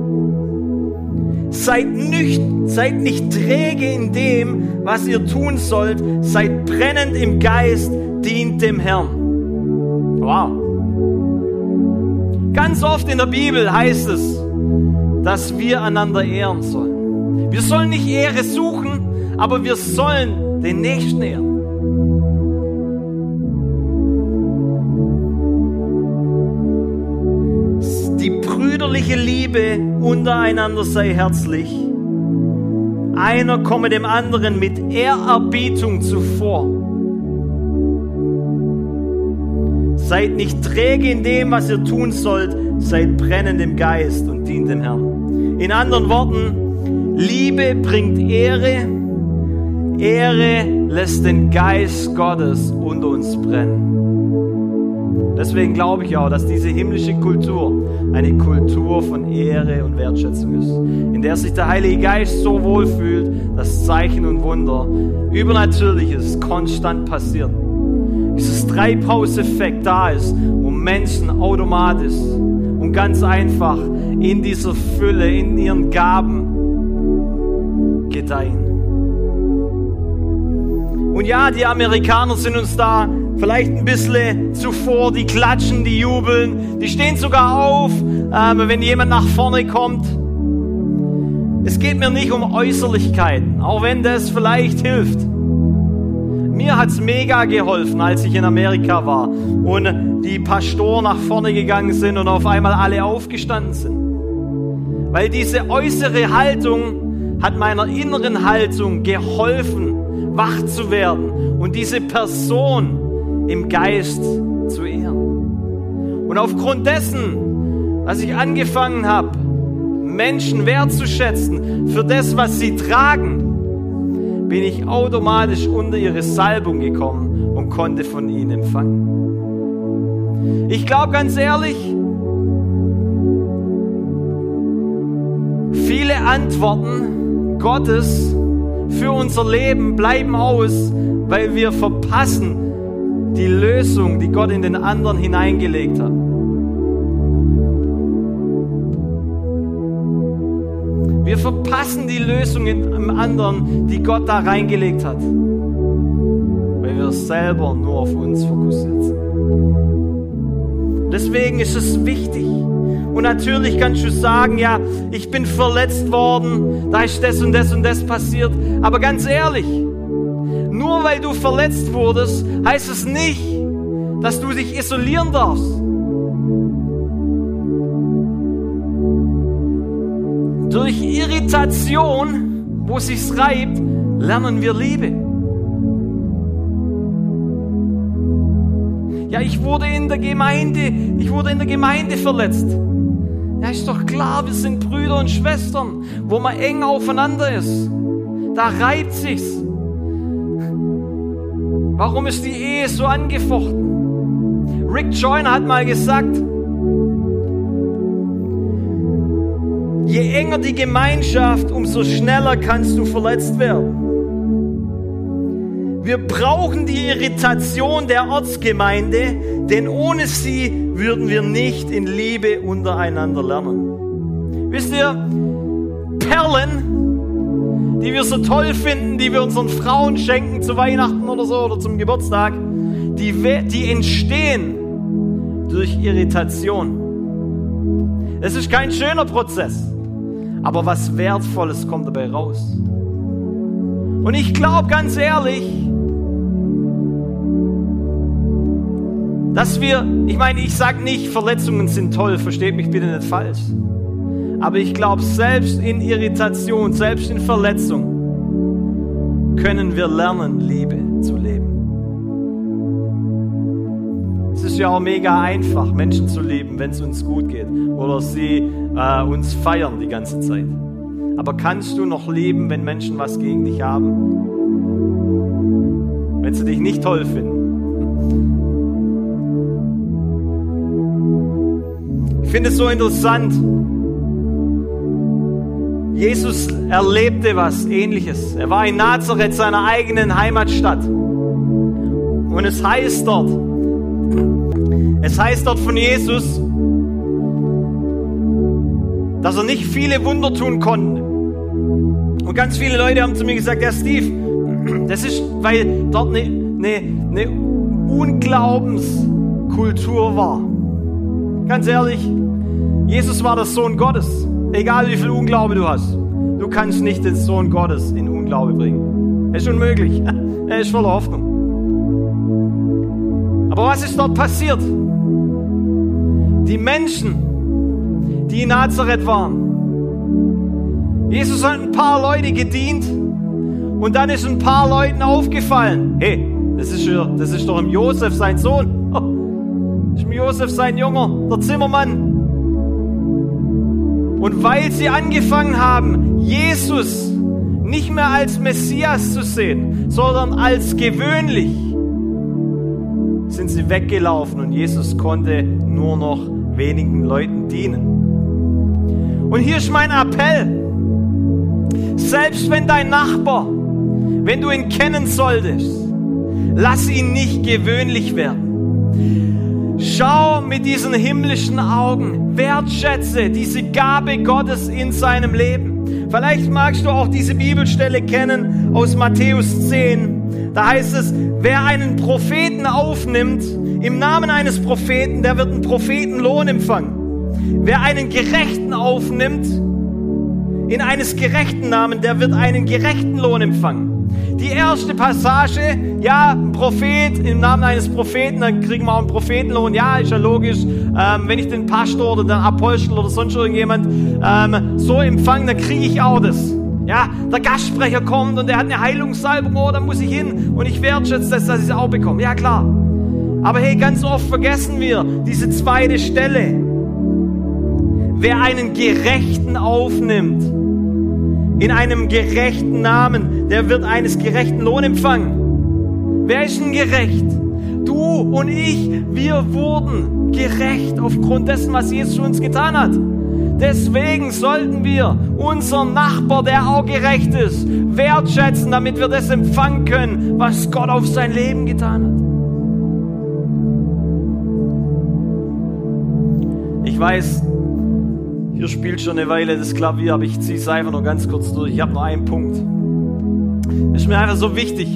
Speaker 2: Seid nicht, seid nicht träge in dem, was ihr tun sollt. Seid brennend im Geist, dient dem Herrn. Wow. Ganz oft in der Bibel heißt es, dass wir einander ehren sollen. Wir sollen nicht Ehre suchen, aber wir sollen den Nächsten ehren. Brüderliche Liebe untereinander sei herzlich. Einer komme dem anderen mit Ehrerbietung zuvor. Seid nicht träge in dem, was ihr tun sollt, seid brennend im Geist und dient dem Herrn. In anderen Worten, Liebe bringt Ehre, Ehre lässt den Geist Gottes unter uns brennen. Deswegen glaube ich auch, dass diese himmlische Kultur eine Kultur von Ehre und Wertschätzung ist, in der sich der Heilige Geist so wohl fühlt, dass Zeichen und Wunder, Übernatürliches konstant passiert. Dieses Treibhauseffekt da ist, wo Menschen automatisch und ganz einfach in dieser Fülle, in ihren Gaben gedeihen. Und ja, die Amerikaner sind uns da vielleicht ein bisschen zuvor, die klatschen, die jubeln, die stehen sogar auf, ähm, wenn jemand nach vorne kommt. Es geht mir nicht um Äußerlichkeiten, auch wenn das vielleicht hilft. Mir hat es mega geholfen, als ich in Amerika war und die Pastoren nach vorne gegangen sind und auf einmal alle aufgestanden sind. Weil diese äußere Haltung hat meiner inneren Haltung geholfen, wach zu werden und diese Person im Geist zu ehren. Und aufgrund dessen, dass ich angefangen habe, Menschen wertzuschätzen für das, was sie tragen, bin ich automatisch unter ihre Salbung gekommen und konnte von ihnen empfangen. Ich glaube ganz ehrlich, viele Antworten Gottes für unser Leben bleiben aus, weil wir verpassen, die Lösung, die Gott in den anderen hineingelegt hat. Wir verpassen die Lösungen im anderen, die Gott da reingelegt hat, weil wir selber nur auf uns fokussiert sind. Deswegen ist es wichtig. Und natürlich kannst du sagen, ja, ich bin verletzt worden, da ist das und das und das passiert. Aber ganz ehrlich, nur weil du verletzt wurdest, heißt es nicht, dass du dich isolieren darfst. Durch Irritation, wo es sich reibt, lernen wir Liebe. Ja, ich wurde in der Gemeinde, ich wurde in der Gemeinde verletzt. Ja, ist doch klar, wir sind Brüder und Schwestern, wo man eng aufeinander ist. Da reibt sich's. Warum ist die Ehe so angefochten? Rick Joyner hat mal gesagt, je enger die Gemeinschaft, umso schneller kannst du verletzt werden. Wir brauchen die Irritation der Ortsgemeinde, denn ohne sie würden wir nicht in Liebe untereinander lernen. Wisst ihr, Perlen, die wir so toll finden, die wir unseren Frauen schenken zu Weihnachten oder so oder zum Geburtstag, die, die entstehen durch Irritation. Es ist kein schöner Prozess, aber was Wertvolles kommt dabei raus. Und ich glaube ganz ehrlich, Dass wir, ich meine, ich sage nicht, Verletzungen sind toll, versteht mich bitte nicht falsch. Aber ich glaube, selbst in Irritation, selbst in Verletzung können wir lernen, Liebe zu leben. Es ist ja auch mega einfach, Menschen zu lieben, wenn es uns gut geht oder sie äh, uns feiern die ganze Zeit. Aber kannst du noch leben, wenn Menschen was gegen dich haben? Wenn sie dich nicht toll finden? Ich finde es so interessant. Jesus erlebte was ähnliches. Er war in Nazareth, seiner eigenen Heimatstadt. Und es heißt dort, es heißt dort von Jesus, dass er nicht viele Wunder tun konnte. Und ganz viele Leute haben zu mir gesagt, ja Steve, das ist, weil dort eine, eine, eine Unglaubenskultur war. Ganz ehrlich, Jesus war der Sohn Gottes. Egal wie viel Unglaube du hast. Du kannst nicht den Sohn Gottes in Unglaube bringen. Es ist unmöglich. [LAUGHS] Er ist voller Hoffnung. Aber was ist dort passiert? Die Menschen, die in Nazareth waren. Jesus hat ein paar Leute gedient und dann ist ein paar Leuten aufgefallen. Hey, das ist, das ist doch im Josef sein Sohn. [LAUGHS] Das ist im Josef sein Junge, der Zimmermann. Und weil sie angefangen haben, Jesus nicht mehr als Messias zu sehen, sondern als gewöhnlich, sind sie weggelaufen und Jesus konnte nur noch wenigen Leuten dienen. Und hier ist mein Appell. Selbst wenn dein Nachbar, wenn du ihn kennen solltest, lass ihn nicht gewöhnlich werden. Schau mit diesen himmlischen Augen, wertschätze diese Gabe Gottes in seinem Leben. Vielleicht magst du auch diese Bibelstelle kennen aus Matthäus 10. Da heißt es, wer einen Propheten aufnimmt, im Namen eines Propheten, der wird einen Prophetenlohn empfangen. Wer einen Gerechten aufnimmt, in eines gerechten Namen, der wird einen gerechten Lohn empfangen. Die erste Passage, ja, ein Prophet im Namen eines Propheten, dann kriegen wir auch einen Prophetenlohn. Ja, ist ja logisch. Ähm, wenn ich den Pastor oder den Apostel oder sonst irgendjemand ähm, so empfange, dann kriege ich auch das. Ja, der Gastsprecher kommt und er hat eine Heilungssalbung, oh, dann muss ich hin und ich wertschätze das, dass ich es auch bekomme. Ja, klar. Aber hey, ganz oft vergessen wir diese zweite Stelle. Wer einen Gerechten aufnimmt, in einem gerechten Namen, der wird eines gerechten Lohn empfangen. Wer ist denn gerecht? Du und ich, wir wurden gerecht aufgrund dessen, was Jesus für uns getan hat. Deswegen sollten wir unseren Nachbar, der auch gerecht ist, wertschätzen, damit wir das empfangen können, was Gott auf sein Leben getan hat. Ich weiß, Hier spielt schon eine Weile das Klavier, aber ich ziehe es einfach noch ganz kurz durch. Ich habe nur einen Punkt. Ist mir einfach so wichtig,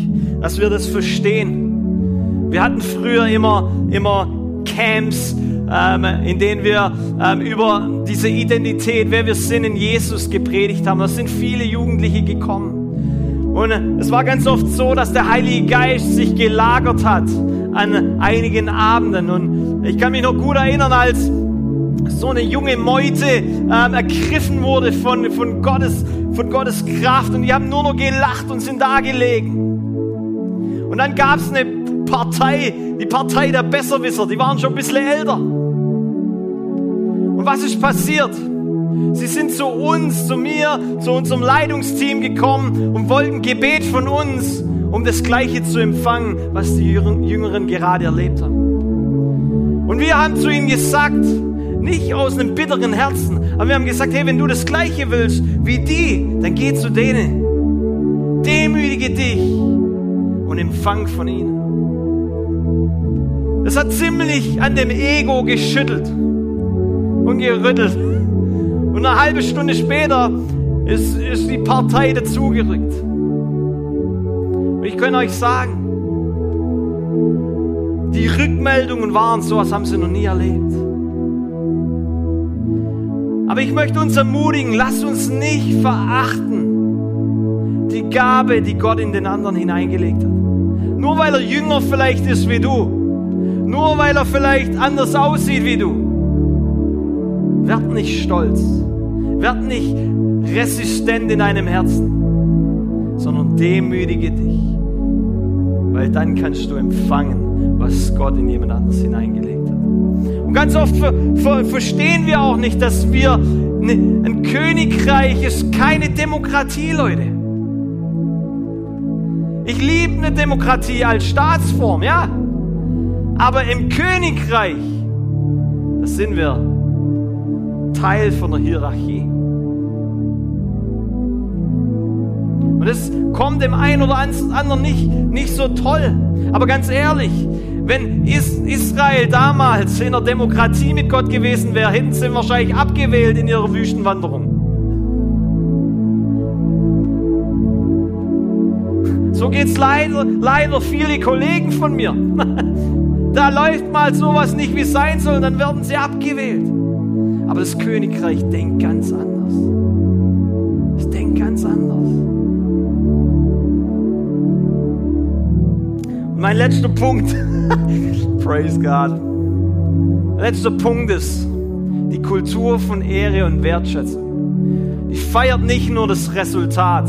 Speaker 2: dass wir das verstehen. Wir hatten früher immer, immer Camps, ähm, in denen wir ähm, über diese Identität, wer wir sind in Jesus gepredigt haben. Da sind viele Jugendliche gekommen. Und es war ganz oft so, dass der Heilige Geist sich gelagert hat an einigen Abenden. Und ich kann mich noch gut erinnern, als so eine junge Meute ähm, ergriffen wurde von, von, Gottes, von Gottes Kraft und die haben nur noch gelacht und sind da gelegen. Und dann gab es eine Partei, die Partei der Besserwisser, die waren schon ein bisschen älter. Und was ist passiert? Sie sind zu uns, zu mir, zu unserem Leitungsteam gekommen und wollten Gebet von uns, um das Gleiche zu empfangen, was die Jüngeren gerade erlebt haben. Und wir haben zu ihnen gesagt, nicht aus einem bitteren Herzen, aber wir haben gesagt, hey, wenn du das Gleiche willst wie die, dann geh zu denen. Demütige dich und empfang von ihnen. Das hat ziemlich an dem Ego geschüttelt und gerüttelt. Und eine halbe Stunde später ist, ist die Partei dazugerückt. Und ich kann euch sagen, die Rückmeldungen waren so, als haben sie noch nie erlebt. Aber ich möchte uns ermutigen, lass uns nicht verachten die Gabe, die Gott in den anderen hineingelegt hat. Nur weil er jünger vielleicht ist wie du, nur weil er vielleicht anders aussieht wie du. Werd nicht stolz. Werd nicht resistent in deinem Herzen, sondern demütige dich. Weil dann kannst du empfangen, was Gott in jemand anders hineingelegt hat. Und ganz oft ver ver verstehen wir auch nicht, dass wir ne, ein Königreich ist keine Demokratie, Leute. Ich liebe eine Demokratie als Staatsform, ja. Aber im Königreich, da sind wir Teil von der Hierarchie. Und es kommt dem einen oder anderen nicht, nicht so toll. Aber ganz ehrlich, wenn Israel damals in der Demokratie mit Gott gewesen wäre, hätten sie wahrscheinlich abgewählt in ihrer Wüstenwanderung. So geht es leider, leider viele Kollegen von mir. [LAUGHS] Da läuft mal sowas nicht, wie es sein soll, und dann werden sie abgewählt. Aber das Königreich denkt ganz anders. Mein letzter Punkt, [LAUGHS] praise God. Letzter Punkt ist die Kultur von Ehre und Wertschätzung. Die feiert nicht nur das Resultat,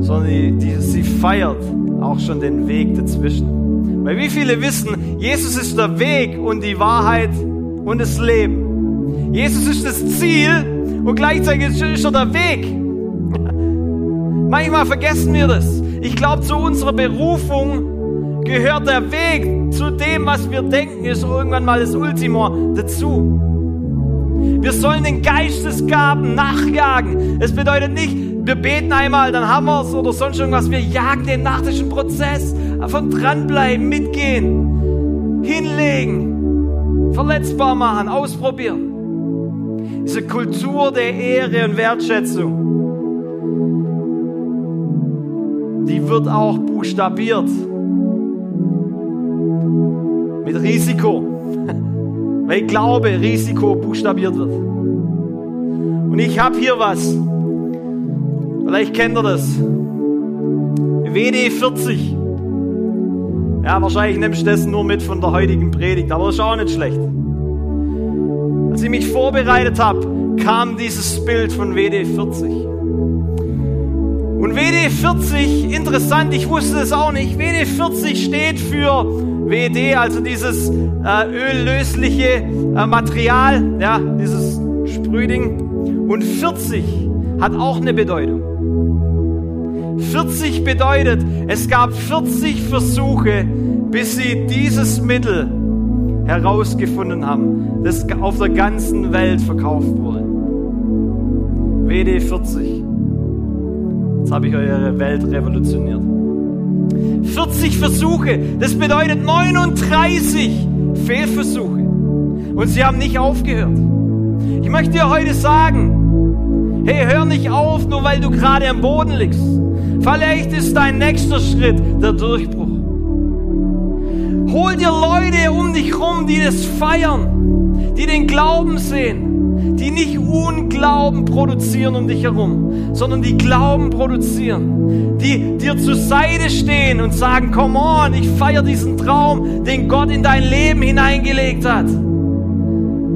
Speaker 2: sondern die, die, sie feiert auch schon den Weg dazwischen. Weil wie viele wissen, Jesus ist der Weg und die Wahrheit und das Leben. Jesus ist das Ziel und gleichzeitig ist er der Weg. [LAUGHS] Manchmal vergessen wir das. Ich glaube, zu unserer Berufung gehört der Weg zu dem, was wir denken, ist irgendwann mal das Ultimo dazu. Wir sollen den Geistesgaben nachjagen. Es bedeutet nicht, wir beten einmal, dann haben wir es oder sonst irgendwas. Wir jagen den nach, Prozess. Von dranbleiben, mitgehen, hinlegen, verletzbar machen, ausprobieren. Diese Kultur der Ehre und Wertschätzung, die wird auch buchstabiert. Mit Risiko. [LAUGHS] Weil Glaube Risiko buchstabiert wird. Und ich habe hier was. Vielleicht kennt ihr das. WD 40. Ja, wahrscheinlich nimmst du das nur mit von der heutigen Predigt, aber das ist auch nicht schlecht. Als ich mich vorbereitet habe, kam dieses Bild von WD 40. Und WD 40, interessant, ich wusste es auch nicht, WD 40 steht für WD, also dieses äh, öllösliche äh, Material, ja, dieses Sprühding. Und 40 hat auch eine Bedeutung. 40 bedeutet, es gab 40 Versuche, bis sie dieses Mittel herausgefunden haben, das auf der ganzen Welt verkauft wurde. WD 40. Jetzt habe ich eure Welt revolutioniert. 40 Versuche, das bedeutet 39 Fehlversuche. Und sie haben nicht aufgehört. möchte dir heute sagen, hey, hör nicht auf, nur weil du gerade am Boden liegst. Vielleicht ist dein nächster Schritt der Durchbruch. Hol dir Leute um dich rum, die das feiern, die den Glauben sehen, die nicht Unglauben produzieren um dich herum, sondern die Glauben produzieren, die dir zur Seite stehen und sagen, come on, ich feiere diesen Traum, den Gott in dein Leben hineingelegt hat.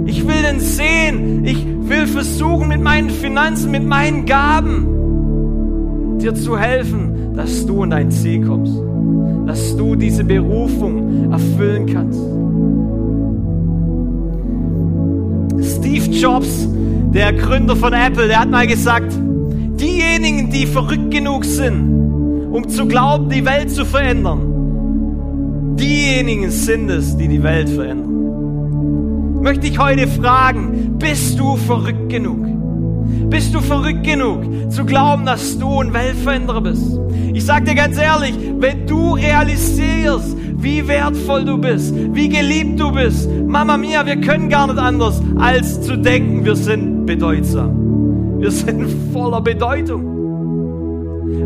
Speaker 2: Ich will den sehen. Ich will versuchen, mit meinen Finanzen, mit meinen Gaben dir zu helfen, dass du in dein Ziel kommst. Dass du diese Berufung erfüllen kannst. Jobs, der Gründer von Apple, der hat mal gesagt, diejenigen, die verrückt genug sind, um zu glauben, die Welt zu verändern, diejenigen sind es, die die Welt verändern möchte ich heute fragen, bist du verrückt genug? Bist du verrückt genug zu glauben, dass du ein Weltveränderer bist? Ich sage dir ganz ehrlich, wenn du realisierst, wie wertvoll du bist, wie geliebt du bist, Mama Mia, wir können gar nicht anders, als zu denken, wir sind bedeutsam. Wir sind voller Bedeutung.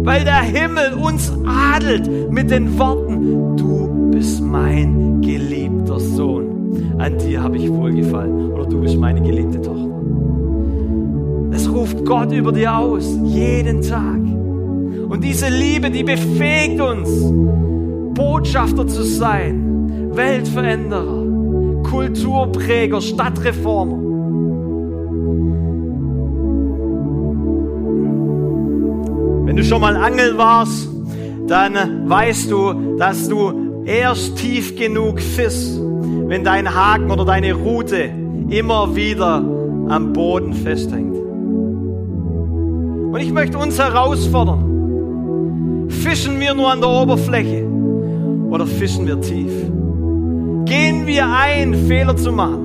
Speaker 2: Weil der Himmel uns adelt mit den Worten, du bist mein geliebter Sohn an dir habe ich wohlgefallen oder du bist meine geliebte Tochter. Es ruft Gott über dir aus, jeden Tag. Und diese Liebe, die befähigt uns, Botschafter zu sein, Weltveränderer, Kulturpräger, Stadtreformer. Wenn du schon mal angeln warst, dann weißt du, dass du erst tief genug fischst, wenn dein Haken oder deine Rute immer wieder am Boden festhängt. Und ich möchte uns herausfordern, fischen wir nur an der Oberfläche oder fischen wir tief? Gehen wir ein, Fehler zu machen?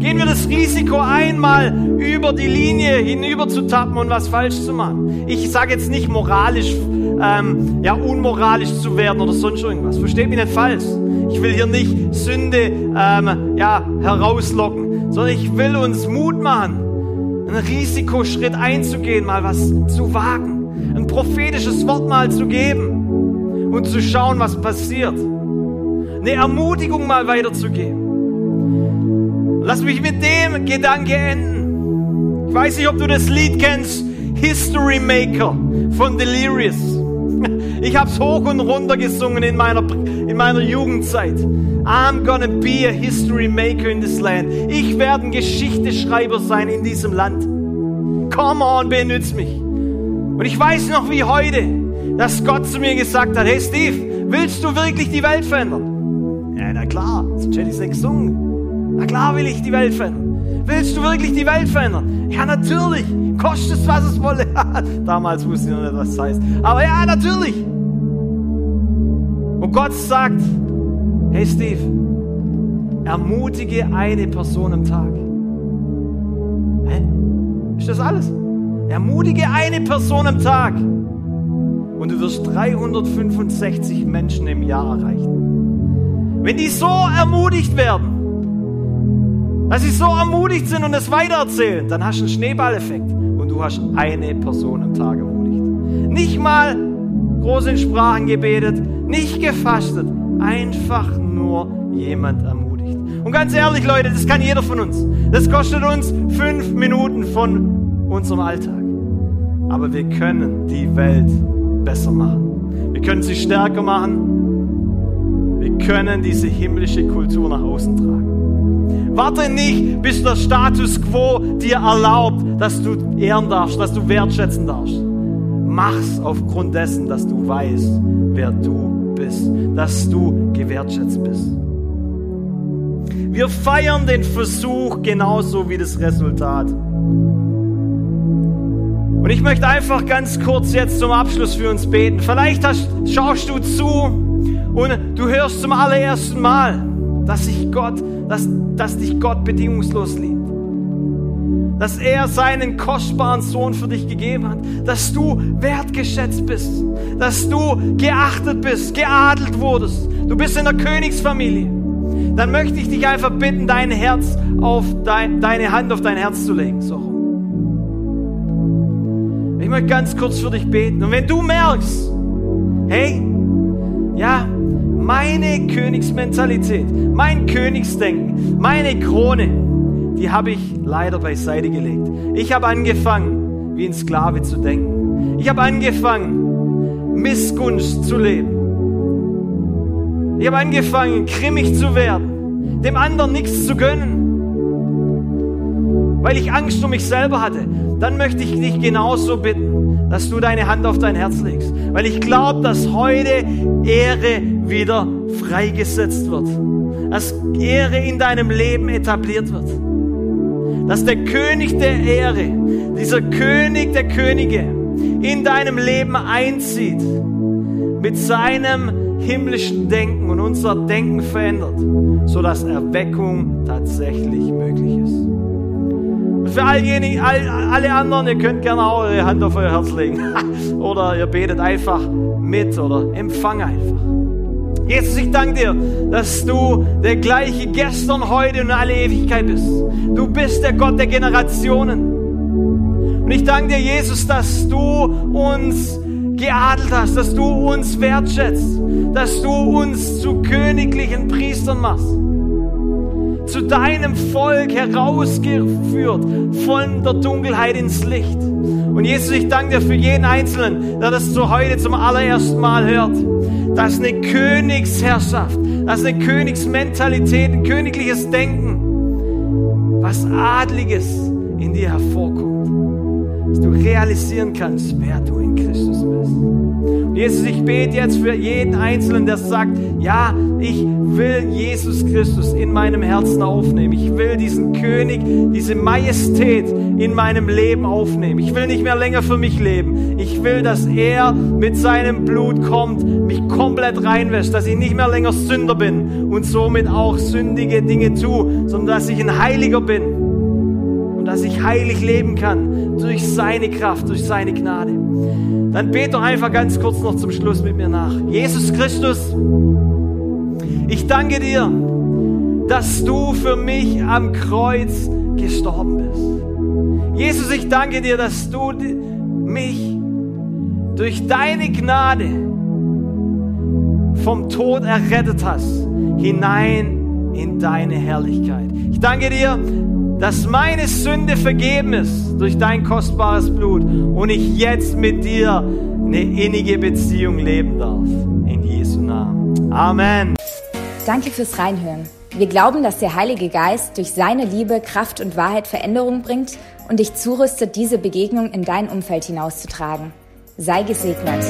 Speaker 2: Gehen wir das Risiko einmal über die Linie hinüber zu tappen und was falsch zu machen? Ich sage jetzt nicht moralisch, ähm, ja, unmoralisch zu werden oder sonst irgendwas. Versteht mich nicht falsch. Ich will hier nicht Sünde ähm, ja, herauslocken, sondern ich will uns Mut machen, einen Risikoschritt einzugehen, mal was zu wagen, ein prophetisches Wort mal zu geben und zu schauen, was passiert. Eine Ermutigung mal weiterzugeben. Lass mich mit dem Gedanke enden. Ich weiß nicht, ob du das Lied kennst, History Maker von Delirious. [LAUGHS] Ich habe es hoch und runter gesungen in meiner, in meiner Jugendzeit. I'm gonna be a history maker in this land. Ich werde ein Geschichteschreiber sein in diesem Land. Come on, benütz mich. Und ich weiß noch wie heute, dass Gott zu mir gesagt hat, hey Steve, willst du wirklich die Welt verändern? Ich es nicht gesungen. Na klar will ich die Welt verändern. Willst du wirklich die Welt verändern? Ja, natürlich. Kostet es, was es wolle. [LAUGHS] Damals wusste ich noch nicht, was das heißt. Aber ja, natürlich. Und Gott sagt, hey Steve, ermutige eine Person am Tag. Hä? Ist das alles? Ermutige eine Person am Tag. Und du wirst 365 Menschen im Jahr erreichen. Wenn die so ermutigt werden, dass sie so ermutigt sind und es weitererzählen, dann hast du einen Schneeballeffekt und du hast eine Person am Tag ermutigt. Nicht mal groß in Sprachen gebetet, nicht gefastet, einfach nur jemand ermutigt. Und ganz ehrlich, Leute, das kann jeder von uns. Das kostet uns fünf Minuten von unserem Alltag. Aber wir können die Welt besser machen. Wir können sie stärker machen. Können diese himmlische Kultur nach außen tragen. Warte nicht, bis der Status quo dir erlaubt, dass du ehren darfst, dass du wertschätzen darfst. Mach's aufgrund dessen, dass du weißt, wer du bist, dass du gewertschätzt bist. Wir feiern den Versuch genauso wie das Resultat. Und ich möchte einfach ganz kurz jetzt zum Abschluss für uns beten. Vielleicht hast, schaust du zu und du hörst zum allerersten Mal, dass sich Gott dass, dass dich Gott bedingungslos liebt. Dass er seinen kostbaren Sohn für dich gegeben hat. Dass du wertgeschätzt bist. Dass du geachtet bist, geadelt wurdest. Du bist in der Königsfamilie. dann möchte ich dich einfach bitten, dein Herz auf dein, deine Hand auf dein Herz zu legen. So. Ich möchte ganz kurz für dich beten. Und wenn du merkst, hey, ja, meine Königsmentalität, mein Königsdenken, meine Krone, die habe ich leider beiseite gelegt. Ich habe angefangen, wie ein Sklave zu denken. Ich habe angefangen, Missgunst zu leben. Ich habe angefangen, grimmig zu werden, dem anderen nichts zu gönnen, weil ich Angst um mich selber hatte. Dann möchte ich dich genauso bitten, dass du deine Hand auf dein Herz legst, weil ich glaube, dass heute Ehre wieder freigesetzt wird, dass Ehre in deinem Leben etabliert wird, dass der König der Ehre, dieser König der Könige in deinem Leben einzieht mit seinem himmlischen Denken und unser Denken verändert, sodass Erweckung tatsächlich möglich ist. Und für all jene, all, alle anderen, ihr könnt gerne auch eure Hand auf euer Herz legen [LAUGHS] oder ihr betet einfach mit oder empfange einfach. Jesus, ich danke dir, dass du der gleiche gestern, heute und alle Ewigkeit bist. Du bist der Gott der Generationen. Und ich danke dir, Jesus, dass du uns geadelt hast, dass du uns wertschätzt, dass du uns zu königlichen Priestern machst, zu deinem Volk herausgeführt von der Dunkelheit ins Licht. Und Jesus, ich danke dir für jeden Einzelnen, der das so heute zum allerersten Mal hört, dass eine Königsherrschaft, dass eine Königsmentalität, ein königliches Denken, was Adliges in dir hervorkommt dass du realisieren kannst, wer du in Christus bist. Jesus, ich bete jetzt für jeden Einzelnen, der sagt, ja, ich will Jesus Christus in meinem Herzen aufnehmen. Ich will diesen König, diese Majestät in meinem Leben aufnehmen. Ich will nicht mehr länger für mich leben. Ich will, dass er mit seinem Blut kommt, mich komplett reinwäscht, dass ich nicht mehr länger Sünder bin und somit auch sündige Dinge tue, sondern dass ich ein Heiliger bin und dass ich heilig leben kann durch seine Kraft, durch seine Gnade. Dann bete doch einfach ganz kurz noch zum Schluss mit mir nach. Jesus Christus, ich danke dir, dass du für mich am Kreuz gestorben bist. Jesus, ich danke dir, dass du mich durch deine Gnade vom Tod errettet hast, hinein in deine Herrlichkeit. Ich danke dir, dass meine Sünde vergeben ist durch dein kostbares Blut und ich jetzt mit dir eine innige Beziehung leben darf. In Jesu Namen. Amen.
Speaker 1: Danke fürs Reinhören. Wir glauben, dass der Heilige Geist durch seine Liebe, Kraft und Wahrheit Veränderung bringt und dich zurüstet, diese Begegnung in dein Umfeld hinauszutragen. Sei gesegnet.